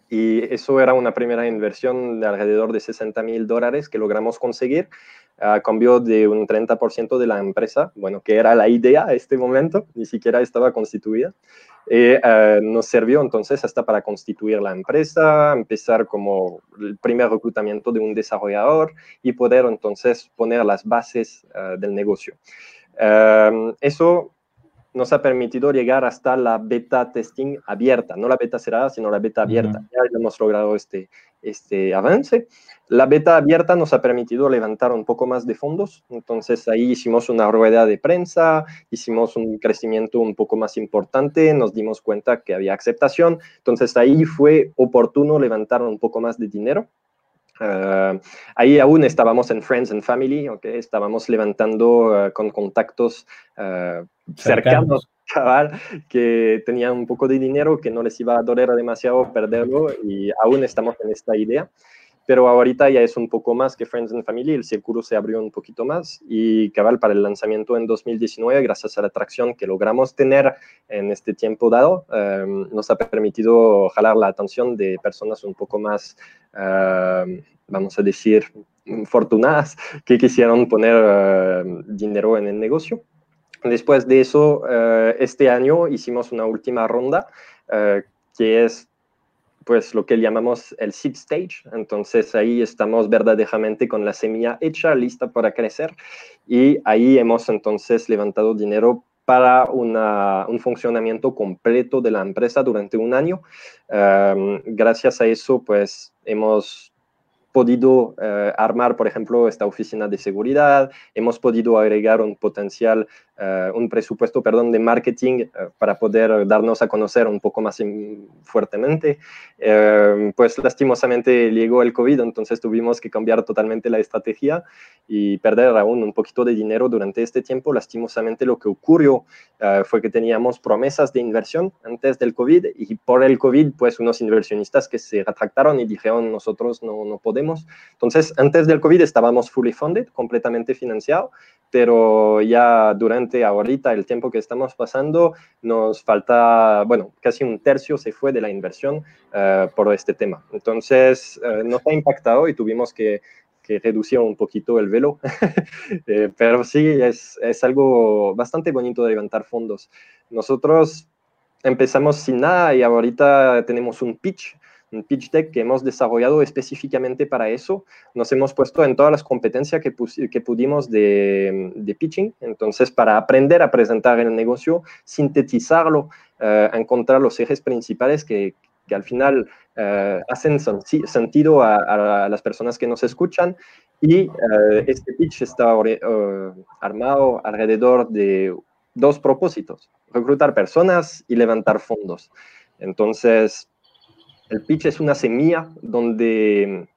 y eso era una primera inversión de alrededor de 60 mil dólares que logramos conseguir a cambio de un 30% de la empresa, bueno, que era la idea a este momento, ni siquiera estaba constituida. Y, eh, nos sirvió entonces hasta para constituir la empresa, empezar como el primer reclutamiento de un desarrollador y poder entonces poner las bases eh, del negocio. Eh, eso nos ha permitido llegar hasta la beta testing abierta, no la beta cerrada, sino la beta abierta. Ya hemos logrado este, este avance. La beta abierta nos ha permitido levantar un poco más de fondos, entonces ahí hicimos una rueda de prensa, hicimos un crecimiento un poco más importante, nos dimos cuenta que había aceptación, entonces ahí fue oportuno levantar un poco más de dinero. Ah, ahí aún estábamos en Friends and Family, okay, estábamos levantando ah, con contactos uh, cercanos, cabal, que tenían un poco de dinero, que no les iba a doler demasiado perderlo y aún estamos en esta idea pero ahorita ya es un poco más que Friends and Family, el círculo se abrió un poquito más y cabal para el lanzamiento en 2019, gracias a la atracción que logramos tener en este tiempo dado, em, nos ha permitido jalar la atención de personas un poco más, em, vamos a decir, fortunadas que quisieron poner em, dinero en el negocio. Después de eso, eh, este año hicimos una última ronda eh, que es pues lo que llamamos el seed stage. Entonces ahí estamos verdaderamente con la semilla hecha, lista para crecer. Y ahí hemos entonces levantado dinero para un funcionamiento completo de la empresa durante un año. gracias a eso, pues hemos podido eh, armar, por ejemplo, esta oficina de seguridad, hemos podido agregar un potencial eh, un presupuesto, perdón, de marketing eh, para poder darnos a conocer un poco más fuertemente. Eh, pues lastimosamente llegó el COVID, entonces tuvimos que cambiar totalmente la estrategia y perder aún un poquito de dinero durante este tiempo. Lastimosamente lo que ocurrió fue que teníamos promesas de inversión antes del COVID y por el COVID, pues unos inversionistas que se retractaron y dijeron nosotros no, no podemos podemos. Entonces, antes del COVID estábamos fully funded, completamente financiado, pero ya durante ahorita el tiempo que estamos pasando nos falta, bueno, casi un tercio se fue de la inversión uh, por este tema. Entonces, uh, nos ha impactado y tuvimos que, que un poquito el velo, eh, pero sí, es, es algo bastante bonito de levantar fondos. Nosotros empezamos sin nada y ahorita tenemos un pitch un pitch deck que hemos desarrollado específicamente para eso. Nos hemos puesto en todas las competencias que, pudimos de, pitching, entonces para aprender a presentar el negocio, sintetizarlo, uh, encontrar los ejes principales que, al final uh, hacen sentido a, las personas que nos escuchan y uh, este pitch está armado alrededor de dos propósitos, reclutar personas y levantar fondos. Entonces, el pitch es una semilla donde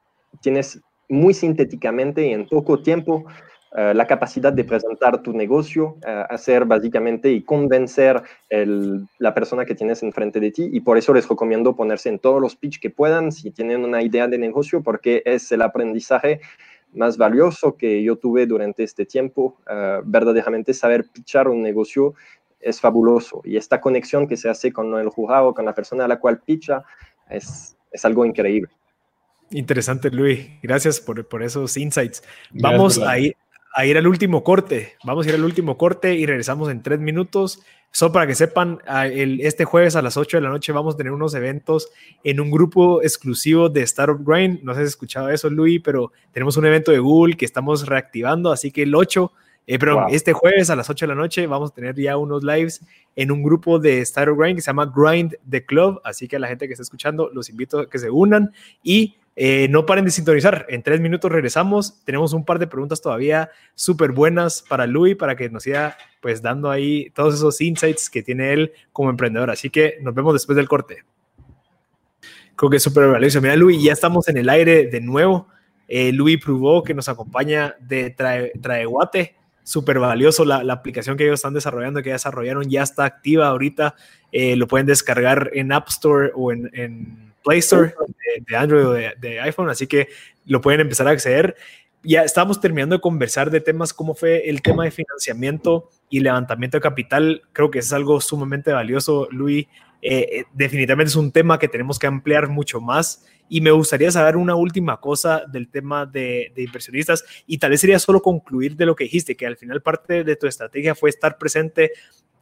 tienes muy sintéticamente y en poco tiempo uh, la capacidad de presentar tu negocio, uh, hacer básicamente y convencer el, la persona que tienes enfrente de ti. Y por eso les recomiendo ponerse en todos los pitch que puedan si tienen una idea de negocio, porque es el aprendizaje más valioso que yo tuve durante este tiempo. Uh, verdaderamente saber pitchar un negocio es fabuloso. Y esta conexión que se hace con el jurado, con la persona a la cual pitcha, es, es algo increíble. Interesante, Luis. Gracias por, por esos insights. Vamos a ir, a ir al último corte. Vamos a ir al último corte y regresamos en tres minutos. Solo para que sepan, el, este jueves a las 8 de la noche vamos a tener unos eventos en un grupo exclusivo de Startup Grind. No sé si has escuchado eso, Luis, pero tenemos un evento de Google que estamos reactivando, así que el 8 eh, pero wow. este jueves a las 8 de la noche vamos a tener ya unos lives en un grupo de Startup Grind que se llama Grind the Club. Así que a la gente que está escuchando, los invito a que se unan y eh, no paren de sintonizar. En tres minutos regresamos. Tenemos un par de preguntas todavía súper buenas para Luis, para que nos siga pues dando ahí todos esos insights que tiene él como emprendedor. Así que nos vemos después del corte. Creo que es súper valioso. Mira, Luis, ya estamos en el aire de nuevo. Eh, Luis probó que nos acompaña de Trae, Traeguate súper valioso. La, la, aplicación que ellos están desarrollando, que ya desarrollaron, ya está activa ahorita. Eh, lo pueden descargar en App Store o en, en Play Store de, Android o de, de, iPhone, así que lo pueden empezar a acceder. Ya estamos terminando de conversar de temas como fue el tema de financiamiento y levantamiento de capital. Creo que es algo sumamente valioso, Luis. Eh, definitivamente es un tema que tenemos que ampliar mucho más. Y me gustaría saber una última cosa del tema de, de, inversionistas. Y tal vez sería solo concluir de lo que dijiste, que al final parte de tu estrategia fue estar presente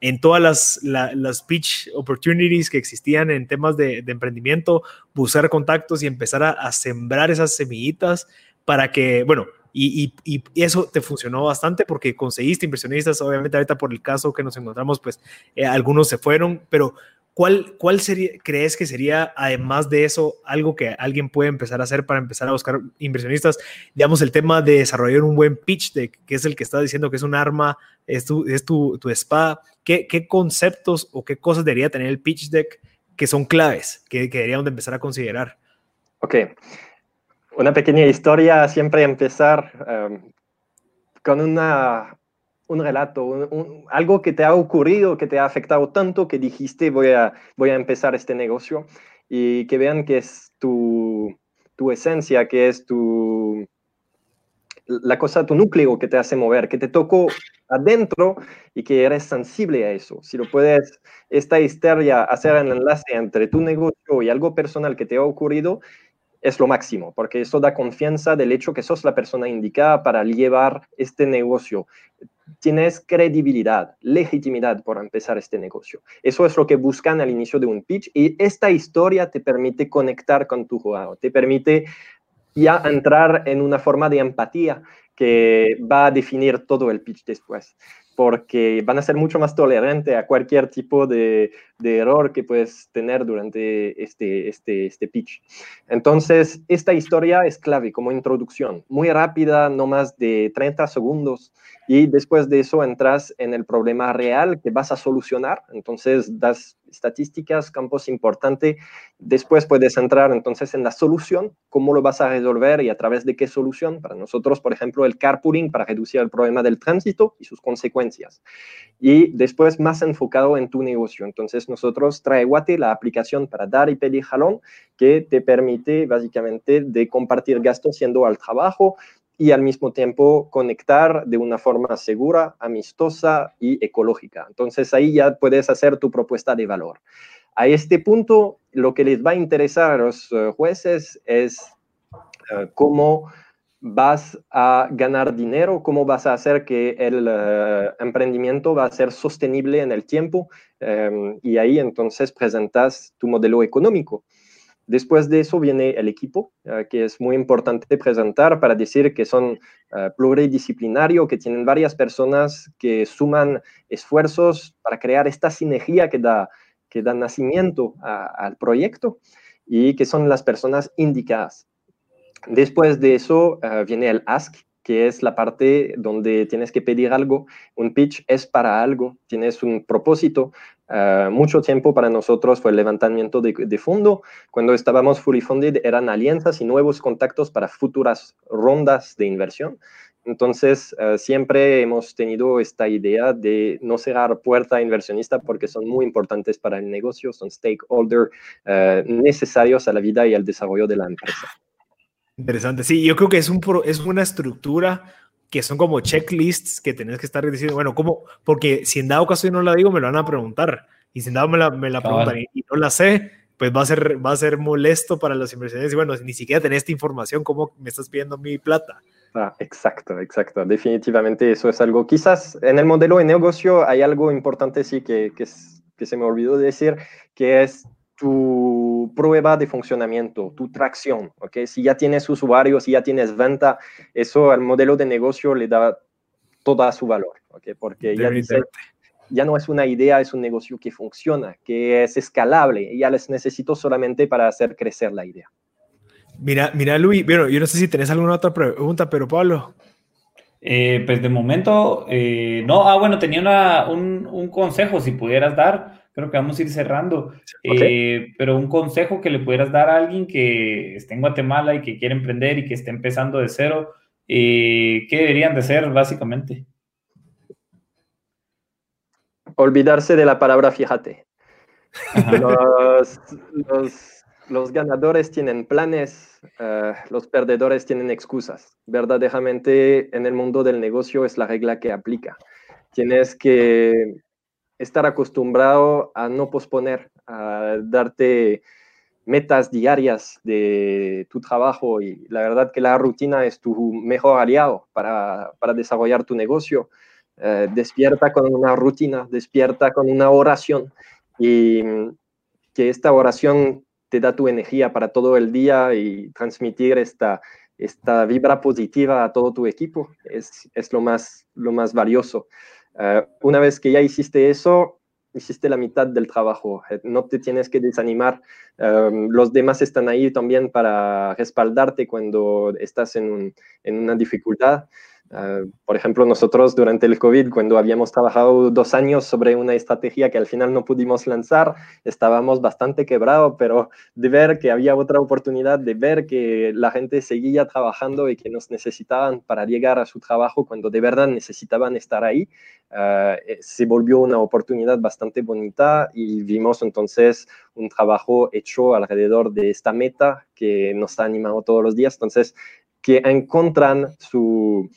en todas las, la, las pitch opportunities que existían en temas de, emprendimiento, buscar contactos y empezar a, sembrar esas semillitas para que, bueno, y, eso te funcionó bastante porque conseguiste inversionistas, obviamente ahorita por el caso que nos encontramos, pues eh, algunos se fueron, pero ¿Cuál, ¿Cuál sería, crees que sería, además de eso, algo que alguien puede empezar a hacer para empezar a buscar inversionistas? Digamos, el tema de desarrollar un buen pitch deck, que es el que está diciendo que es un arma, es tu, es tu, tu espada. ¿Qué, ¿Qué, conceptos o qué cosas debería tener el pitch deck que son claves, que, que deberíamos de empezar a considerar? Ok. Una pequeña historia, siempre empezar um, con una un relato, algo que te ha ocurrido, que te ha afectado tanto que dijiste voy a, voy a empezar este negocio y que vean que es tu, tu esencia, que es tu, la cosa, tu núcleo que te hace mover, que te tocó adentro y que eres sensible a eso. Si lo puedes, esta histeria, hacer el enlace entre tu negocio y algo personal que te ha ocurrido, es lo máximo, porque eso da confianza del hecho que sos la persona indicada para llevar este negocio tienes credibilidad, legitimidad por empezar este negocio. Eso es lo que buscan al inicio de un pitch y esta historia te permite conectar con tu jugador, te permite ya entrar en una forma de empatía que va a definir todo el pitch después, porque van a ser mucho más tolerantes a cualquier tipo de, de, error que puedes tener durante este, este, este pitch. Entonces, esta historia es clave como introducción, muy rápida, no más de 30 segundos, y después de eso entras en el problema real que vas a solucionar, entonces das estadísticas, campos importantes, después puedes entrar entonces en la solución, cómo lo vas a resolver y a través de qué solución. Para nosotros, por ejemplo, el carpooling para reducir el problema del tránsito y sus consecuencias. Y después más enfocado en tu negocio. Entonces, nosotros trae Guate, la aplicación para dar y pedir jalón, que te permite básicamente de compartir gastos siendo al trabajo y al mismo tiempo conectar de una forma segura, amistosa y ecológica. Entonces ahí ya puedes hacer tu propuesta de valor. A este punto, lo que les va a interesar a los eh, jueces es eh, cómo vas a ganar dinero, cómo vas a hacer que el eh, emprendimiento va a ser sostenible en el tiempo y ahí entonces presentas tu modelo económico. Después de eso viene el equipo, eh, que es muy importante presentar para decir que son uh, pluridisciplinario, que tienen varias personas que suman esfuerzos para crear esta sinergia que da, que da nacimiento al proyecto y que son las personas indicadas. Después de eso eh, viene el ask, que es la parte donde tienes que pedir algo. Un pitch es para algo, tienes un propósito. Eh, mucho tiempo para nosotros fue el levantamiento de, fondo. Cuando estábamos fully funded eran alianzas y nuevos contactos para futuras rondas de inversión. Entonces, eh, siempre hemos tenido esta idea de no cerrar puerta a inversionista porque son muy importantes para el negocio, son stakeholders eh, necesarios a la vida y al desarrollo de la empresa. Interesante, sí, yo creo que es, un, es una estructura que son como checklists que tenés que estar diciendo, bueno, ¿cómo? Porque si en dado caso yo no la digo, me lo van a preguntar. Y si en dado me la, me la preguntan y, no la sé, pues va a, ser, va a ser molesto para los inversionistas. Y bueno, ni siquiera tenés esta información, ¿cómo me estás pidiendo mi plata? Ah, exacto, exacto. Definitivamente eso es algo. Quizás en el modelo de negocio hay algo importante, sí, que, que, que se me olvidó decir, que es tu prueba de funcionamiento, tu tracción, ¿ok? Si ya tienes usuarios, si ya tienes venta, eso al modelo de negocio le da toda su valor, ¿ok? Porque ya, ya no es una idea, es un negocio que funciona, que es escalable, y ya les necesito solamente para hacer crecer la idea. Mira, mira, Luis, bueno, yo no sé si tenés alguna otra pregunta, pero Pablo. Eh, pues de momento, eh, no, ah, bueno, tenía un, un consejo, si pudieras dar creo que vamos a ir cerrando. Eh, pero un consejo que le pudieras dar a alguien que esté en Guatemala y que quiere emprender y que esté empezando de cero, eh, ¿qué deberían de hacer básicamente? Olvidarse de la palabra fíjate. Los, ganadores tienen planes, eh, los perdedores tienen excusas. Verdaderamente en el mundo del negocio es la regla que aplica. Tienes que estar acostumbrado a no posponer, a darte metas diarias de tu trabajo y la verdad que la rutina es tu mejor aliado para, desarrollar tu negocio. Eh, despierta con una rutina, despierta con una oración y que esta oración te da tu energía para todo el día y transmitir esta, esta vibra positiva a todo tu equipo es, es lo, más, lo más valioso. Eh, una vez que ya hiciste eso, hiciste la mitad del trabajo. Eh, no te tienes que desanimar. Em, los demás están ahí también para respaldarte cuando estás en una dificultad. Ah, por ejemplo, nosotros durante el COVID, cuando habíamos trabajado dos años sobre una estrategia que al final no pudimos lanzar, estábamos bastante quebrados, pero de ver que había otra oportunidad, de ver que la gente seguía trabajando y que nos necesitaban para llegar a su trabajo cuando de verdad necesitaban estar ahí, ah, eh, se volvió una oportunidad bastante bonita y vimos entonces un trabajo hecho alrededor de esta meta que nos ha animado todos los días. Entonces, que encuentran su,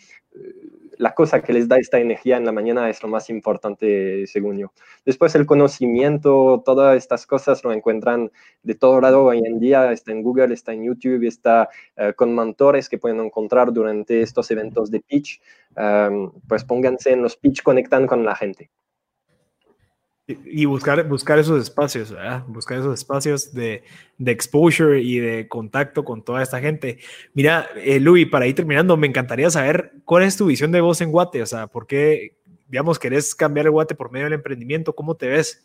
la cosa que les da esta energía en la mañana es lo más importante, según yo. Después el conocimiento, todas estas cosas lo encuentran de todo lado hoy en día, está en Google, está en YouTube, está eh, con mentores que pueden encontrar durante estos eventos de pitch. pues pónganse en los pitch, conectan con la gente. Y buscar, buscar esos espacios, buscar esos espacios de, de, exposure y de contacto con toda esta gente. Mira, eh, Luis, para ir terminando, me encantaría saber cuál es tu visión de voz en Guate, o sea, ¿por qué, digamos, querés cambiar el Guate por medio del emprendimiento? ¿Cómo te ves?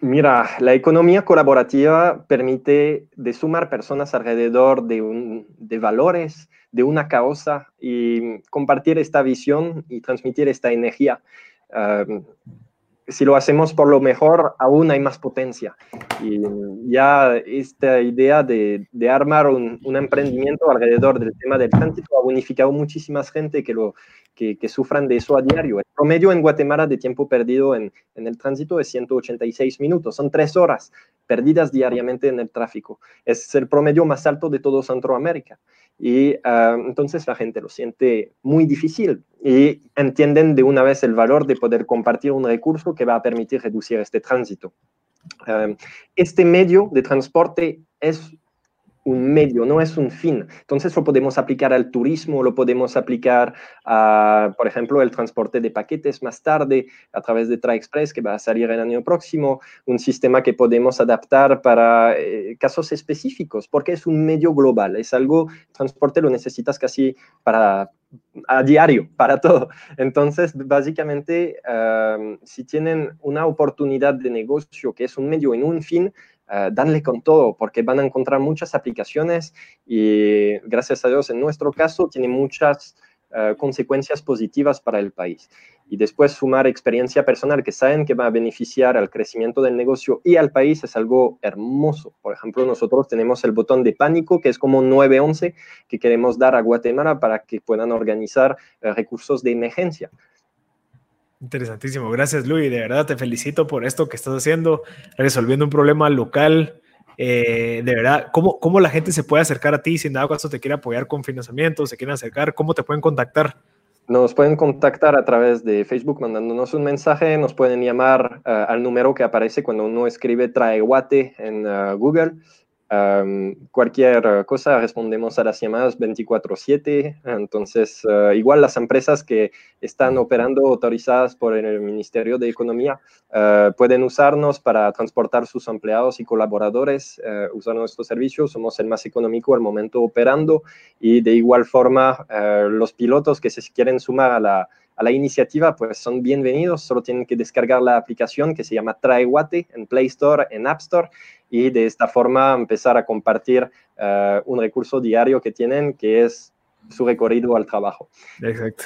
Mira, la economía colaborativa permite de sumar personas alrededor de, un, de valores, de una causa y compartir esta visión y transmitir esta energía. Si lo hacemos por lo mejor, aún hay más potencia. Y ya esta idea de, armar un, emprendimiento alrededor del tema del tránsito ha bonificado muchísimas gente que lo, que, sufran de eso a diario. El promedio en Guatemala de tiempo perdido en, en el tránsito es 186 minutos, son tres horas perdidas diariamente en el tráfico. Es el promedio más alto de todo Centroamérica. Y ah, entonces la gente lo siente muy difícil y entienden de una vez el valor de poder compartir un recurso que va a permitir reducir este tránsito. Ah, este medio de transporte es un medio, no es un fin. Entonces lo podemos aplicar al turismo, lo podemos aplicar a, por ejemplo, el transporte de paquetes más tarde a través de TraExpress que va a salir el año próximo, un sistema que podemos adaptar para eh, casos específicos, porque es un medio global, es algo, transporte lo necesitas casi para a diario, para todo. Entonces, básicamente, si tienen una oportunidad de negocio que es un medio en un fin, uh, danle con todo, porque van a encontrar muchas aplicaciones y gracias a Dios, en nuestro caso, tiene muchas uh, consecuencias positivas para el país. Y después sumar experiencia personal que saben que va a beneficiar al crecimiento del negocio y al país es algo hermoso. Por ejemplo, nosotros tenemos el botón de pánico, que es como 911, que queremos dar a Guatemala para que puedan organizar uh, recursos de emergencia. Interesantísimo. Gracias, Luis. De verdad te felicito por esto que estás haciendo, resolviendo un problema local. Eh, de verdad, ¿cómo, ¿cómo la gente se puede acercar a ti si en dado caso te quiere apoyar con financiamiento, se quieren acercar? ¿Cómo te pueden contactar? Nos pueden contactar a través de Facebook mandándonos un mensaje, nos pueden llamar uh, al número que aparece cuando uno escribe Traeguate en uh, Google cualquier cosa respondemos a las llamadas 24/7. Entonces, uh, igual las empresas que están operando autorizadas por el Ministerio de Economía uh, pueden usarnos para transportar sus empleados y colaboradores, uh, usar nuestros servicios. Somos el más económico al momento operando y de igual forma los pilotos que se quieren sumar a la, iniciativa, pues son bienvenidos. Solo tienen que descargar la aplicación que se llama Traeguate en Play Store, en App Store y de esta forma empezar a compartir uh, un recurso diario que tienen, que es su recorrido al trabajo. Exacto.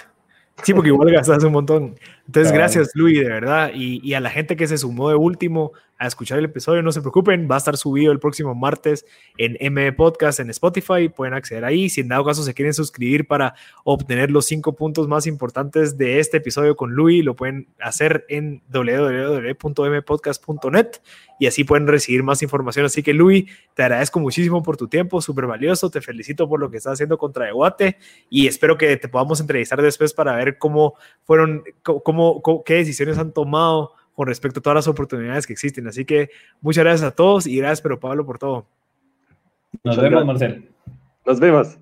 Sí, porque igual gastas un montón. Entonces, gracias, Luis, de verdad. Y, y, a la gente que se sumó de último a escuchar el episodio, no se preocupen, va a estar subido el próximo martes en M Podcast en Spotify. Pueden acceder ahí. Si en dado caso se quieren suscribir para obtener los cinco puntos más importantes de este episodio con Luis, lo pueden hacer en www.mpodcast.net y así pueden recibir más información. Así que, Luis, te agradezco muchísimo por tu tiempo, súper valioso. Te felicito por lo que estás haciendo contra Debate y espero que te podamos entrevistar después para ver cómo fueron, cómo, cómo qué decisiones han tomado con respecto a todas las oportunidades que existen. Así que muchas gracias a todos y gracias, pero Pablo, por todo. Nos vemos, Marcel. Nos vemos.